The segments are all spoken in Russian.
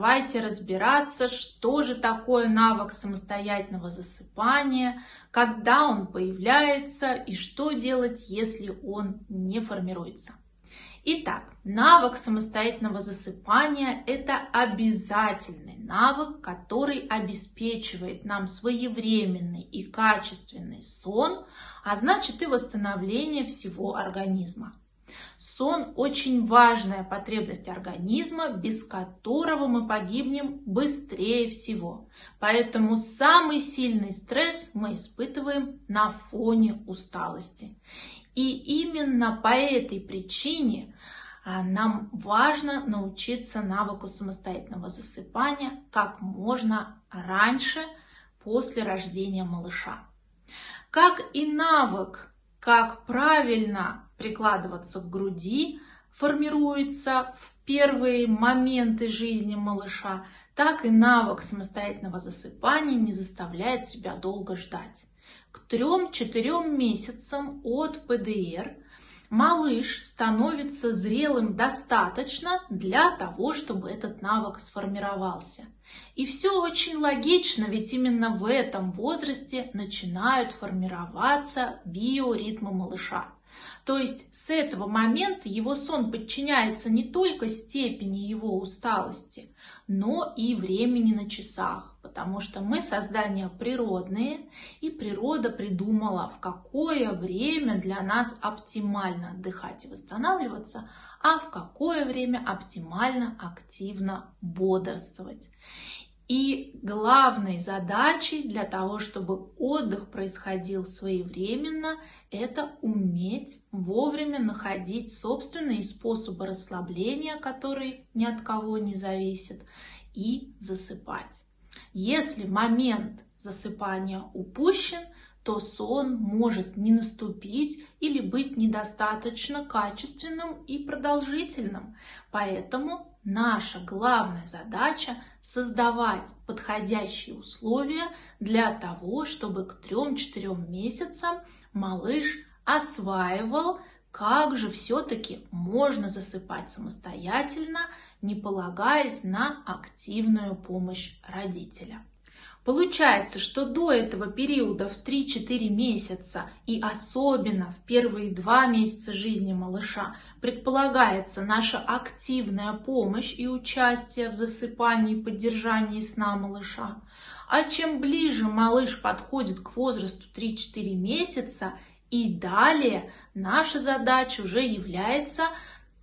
Давайте разбираться, что же такое навык самостоятельного засыпания, когда он появляется и что делать, если он не формируется. Итак, навык самостоятельного засыпания – это обязательный навык, который обеспечивает нам своевременный и качественный сон, а значит и восстановление всего организма. Сон – очень важная потребность организма, без которого мы погибнем быстрее всего. Поэтому самый сильный стресс мы испытываем на фоне усталости. И именно по этой причине а, нам важно научиться навыку самостоятельного засыпания как можно раньше после рождения малыша. Как и навык, как правильно прикладываться к груди формируется в первые моменты жизни малыша, так и навык самостоятельного засыпания не заставляет себя долго ждать. К 3-4 месяцам от ПДР малыш становится зрелым достаточно для того, чтобы этот навык сформировался. И все очень логично, ведь именно в этом возрасте начинают формироваться биоритмы малыша. То есть с этого момента его сон подчиняется не только степени его усталости, но и времени на часах, потому что мы создания природные, и природа придумала, в какое время для нас оптимально отдыхать и восстанавливаться, а в какое время оптимально активно бодрствовать. И главной задачей для того, чтобы отдых происходил своевременно, это уметь вовремя находить собственные способы расслабления, которые ни от кого не зависят, и засыпать. Если момент засыпания упущен, то сон может не наступить или быть недостаточно качественным и продолжительным. Поэтому наша главная задача создавать подходящие условия для того, чтобы к 3-4 месяцам малыш осваивал, как же все-таки можно засыпать самостоятельно, не полагаясь на активную помощь родителя. Получается, что до этого периода в 3-4 месяца и особенно в первые 2 месяца жизни малыша предполагается наша активная помощь и участие в засыпании и поддержании сна малыша. А чем ближе малыш подходит к возрасту 3-4 месяца и далее, наша задача уже является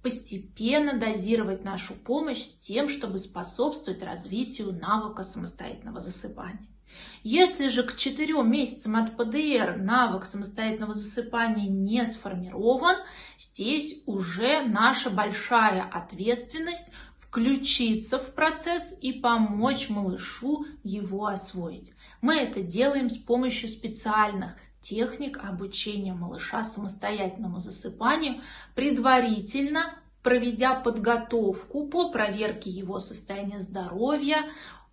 постепенно дозировать нашу помощь с тем, чтобы способствовать развитию навыка самостоятельного засыпания. Если же к 4 месяцам от ПДР навык самостоятельного засыпания не сформирован, здесь уже наша большая ответственность включиться в процесс и помочь малышу его освоить. Мы это делаем с помощью специальных техник обучения малыша самостоятельному засыпанию, предварительно проведя подготовку по проверке его состояния здоровья,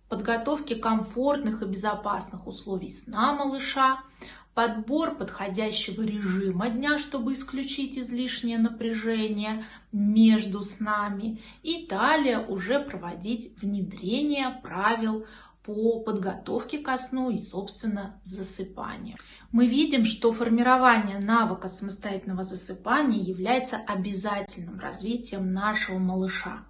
подготовке комфортных и безопасных условий сна малыша, подбор подходящего режима дня, чтобы исключить излишнее напряжение между снами и далее уже проводить внедрение правил по подготовке ко сну и, собственно, засыпанию. Мы видим, что формирование навыка самостоятельного засыпания является обязательным развитием нашего малыша.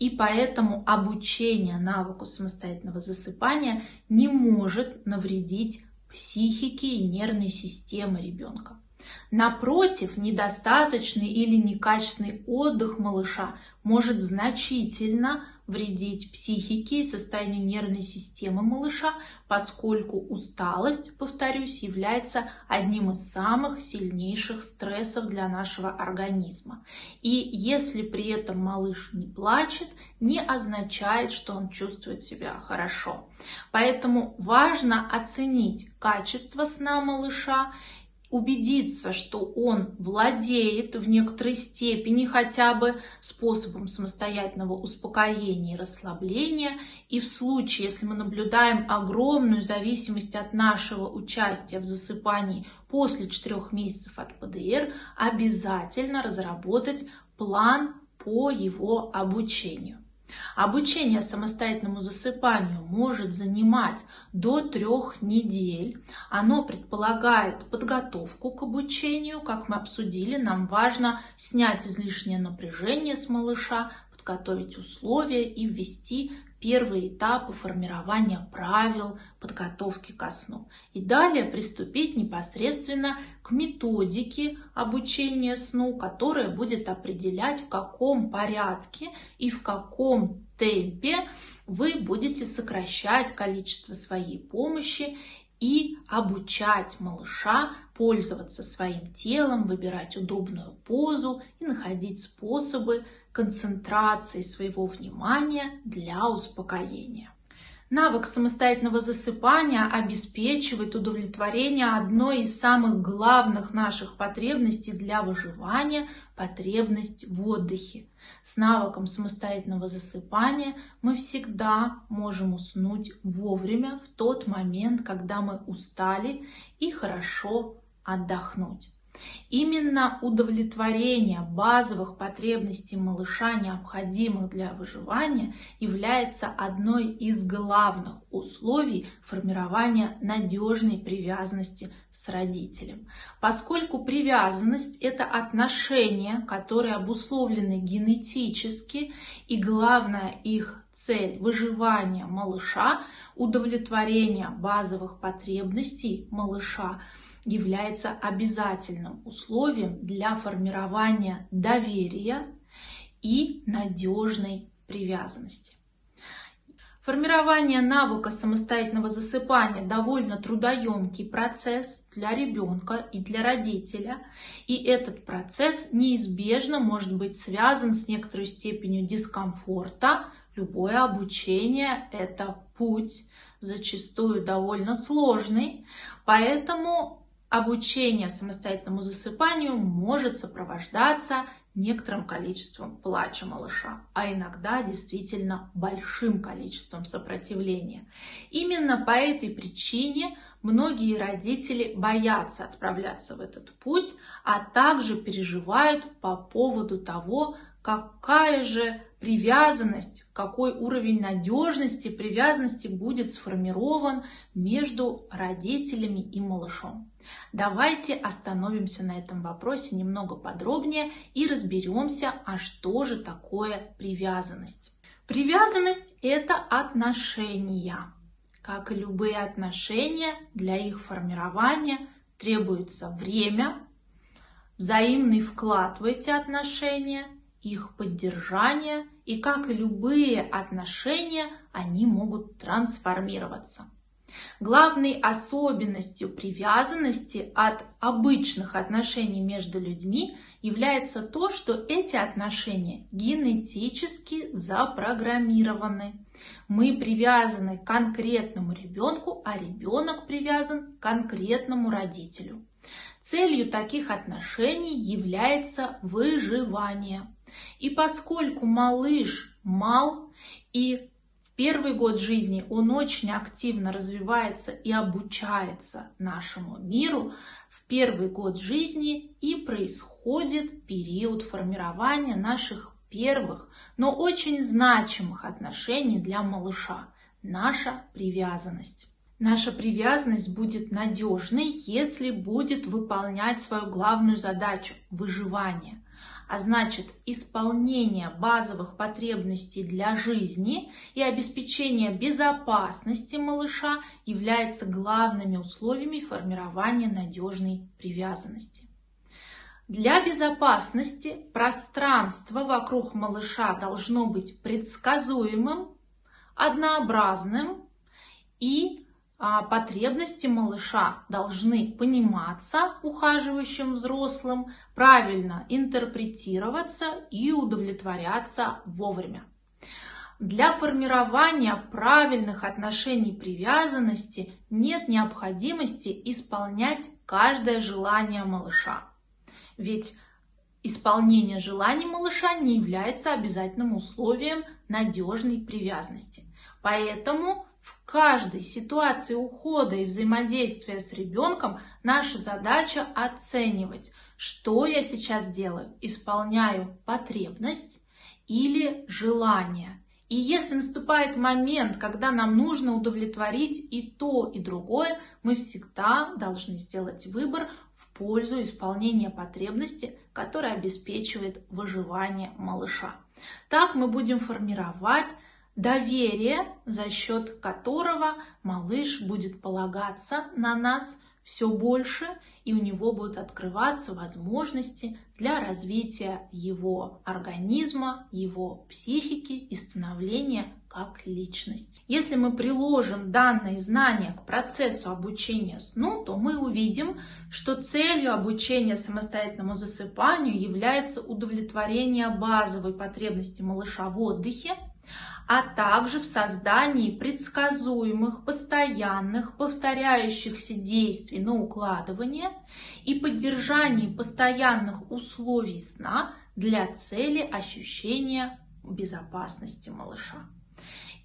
И поэтому обучение навыку самостоятельного засыпания не может навредить психике и нервной системе ребенка. Напротив, недостаточный или некачественный отдых малыша может значительно вредить психике и состоянию нервной системы малыша, поскольку усталость, повторюсь, является одним из самых сильнейших стрессов для нашего организма. И если при этом малыш не плачет, не означает, что он чувствует себя хорошо. Поэтому важно оценить качество сна малыша убедиться, что он владеет в некоторой степени хотя бы способом самостоятельного успокоения и расслабления. И в случае, если мы наблюдаем огромную зависимость от нашего участия в засыпании после 4 месяцев от ПДР, обязательно разработать план по его обучению. Обучение самостоятельному засыпанию может занимать до трех недель. Оно предполагает подготовку к обучению. Как мы обсудили, нам важно снять излишнее напряжение с малыша, подготовить условия и ввести первые этапы формирования правил подготовки ко сну. И далее приступить непосредственно к методике обучения сну, которая будет определять, в каком порядке и в каком темпе вы будете сокращать количество своей помощи и обучать малыша пользоваться своим телом, выбирать удобную позу и находить способы концентрации своего внимания для успокоения. Навык самостоятельного засыпания обеспечивает удовлетворение одной из самых главных наших потребностей для выживания – потребность в отдыхе. С навыком самостоятельного засыпания мы всегда можем уснуть вовремя в тот момент, когда мы устали и хорошо отдохнуть. Именно удовлетворение базовых потребностей малыша, необходимых для выживания, является одной из главных условий формирования надежной привязанности с родителем. Поскольку привязанность – это отношения, которые обусловлены генетически, и главная их цель – выживание малыша, удовлетворение базовых потребностей малыша – является обязательным условием для формирования доверия и надежной привязанности. Формирование навыка самостоятельного засыпания довольно трудоемкий процесс для ребенка и для родителя. И этот процесс неизбежно может быть связан с некоторой степенью дискомфорта. Любое обучение – это путь, зачастую довольно сложный. Поэтому обучение самостоятельному засыпанию может сопровождаться некоторым количеством плача малыша, а иногда действительно большим количеством сопротивления. Именно по этой причине многие родители боятся отправляться в этот путь, а также переживают по поводу того, какая же привязанность, какой уровень надежности привязанности будет сформирован между родителями и малышом. Давайте остановимся на этом вопросе немного подробнее и разберемся, а что же такое привязанность. Привязанность – это отношения. Как и любые отношения, для их формирования требуется время, взаимный вклад в эти отношения, их поддержание, и как и любые отношения, они могут трансформироваться. Главной особенностью привязанности от обычных отношений между людьми является то, что эти отношения генетически запрограммированы. Мы привязаны к конкретному ребенку, а ребенок привязан к конкретному родителю. Целью таких отношений является выживание. И поскольку малыш мал и первый год жизни он очень активно развивается и обучается нашему миру. В первый год жизни и происходит период формирования наших первых, но очень значимых отношений для малыша – наша привязанность. Наша привязанность будет надежной, если будет выполнять свою главную задачу – выживание а значит исполнение базовых потребностей для жизни и обеспечение безопасности малыша является главными условиями формирования надежной привязанности. Для безопасности пространство вокруг малыша должно быть предсказуемым, однообразным и потребности малыша должны пониматься ухаживающим взрослым, правильно интерпретироваться и удовлетворяться вовремя. Для формирования правильных отношений привязанности нет необходимости исполнять каждое желание малыша. Ведь исполнение желаний малыша не является обязательным условием надежной привязанности. Поэтому каждой ситуации ухода и взаимодействия с ребенком наша задача оценивать, что я сейчас делаю. Исполняю потребность или желание. И если наступает момент, когда нам нужно удовлетворить и то, и другое, мы всегда должны сделать выбор в пользу исполнения потребности, которая обеспечивает выживание малыша. Так мы будем формировать доверие, за счет которого малыш будет полагаться на нас все больше, и у него будут открываться возможности для развития его организма, его психики и становления как личность. Если мы приложим данные знания к процессу обучения сну, то мы увидим, что целью обучения самостоятельному засыпанию является удовлетворение базовой потребности малыша в отдыхе, а также в создании предсказуемых, постоянных, повторяющихся действий на укладывание и поддержании постоянных условий сна для цели ощущения безопасности малыша.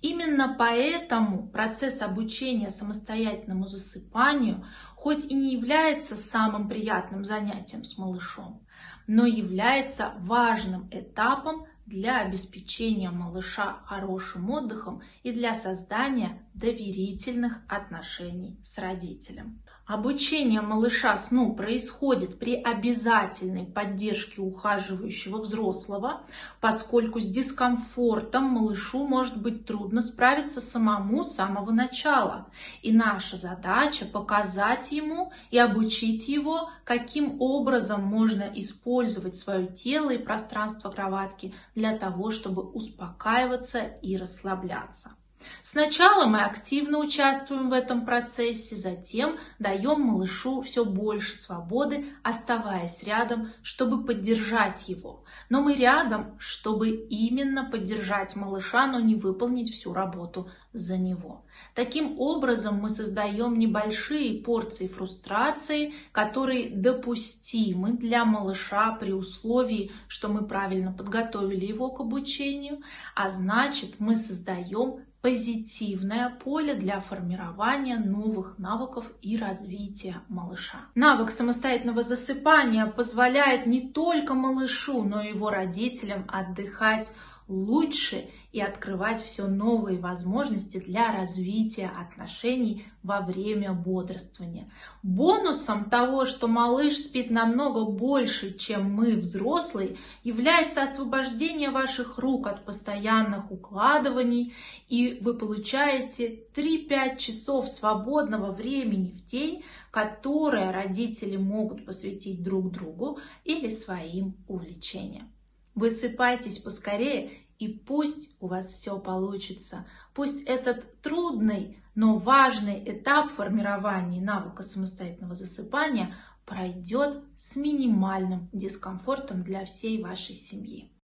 Именно поэтому процесс обучения самостоятельному засыпанию хоть и не является самым приятным занятием с малышом, но является важным этапом для обеспечения малыша хорошим отдыхом и для создания доверительных отношений с родителем. Обучение малыша сну происходит при обязательной поддержке ухаживающего взрослого, поскольку с дискомфортом малышу может быть трудно справиться самому с самого начала. И наша задача показать ему и обучить его, каким образом можно использовать свое тело и пространство кроватки для того, чтобы успокаиваться и расслабляться. Сначала мы активно участвуем в этом процессе, затем даем малышу все больше свободы, оставаясь рядом, чтобы поддержать его. Но мы рядом, чтобы именно поддержать малыша, но не выполнить всю работу за него. Таким образом мы создаем небольшие порции фрустрации, которые допустимы для малыша при условии, что мы правильно подготовили его к обучению, а значит мы создаем позитивное поле для формирования новых навыков и развития малыша. Навык самостоятельного засыпания позволяет не только малышу, но и его родителям отдыхать лучше и открывать все новые возможности для развития отношений во время бодрствования. Бонусом того, что малыш спит намного больше, чем мы, взрослые, является освобождение ваших рук от постоянных укладываний, и вы получаете 3-5 часов свободного времени в день, которое родители могут посвятить друг другу или своим увлечениям. Высыпайтесь поскорее и пусть у вас все получится. Пусть этот трудный, но важный этап формирования навыка самостоятельного засыпания пройдет с минимальным дискомфортом для всей вашей семьи.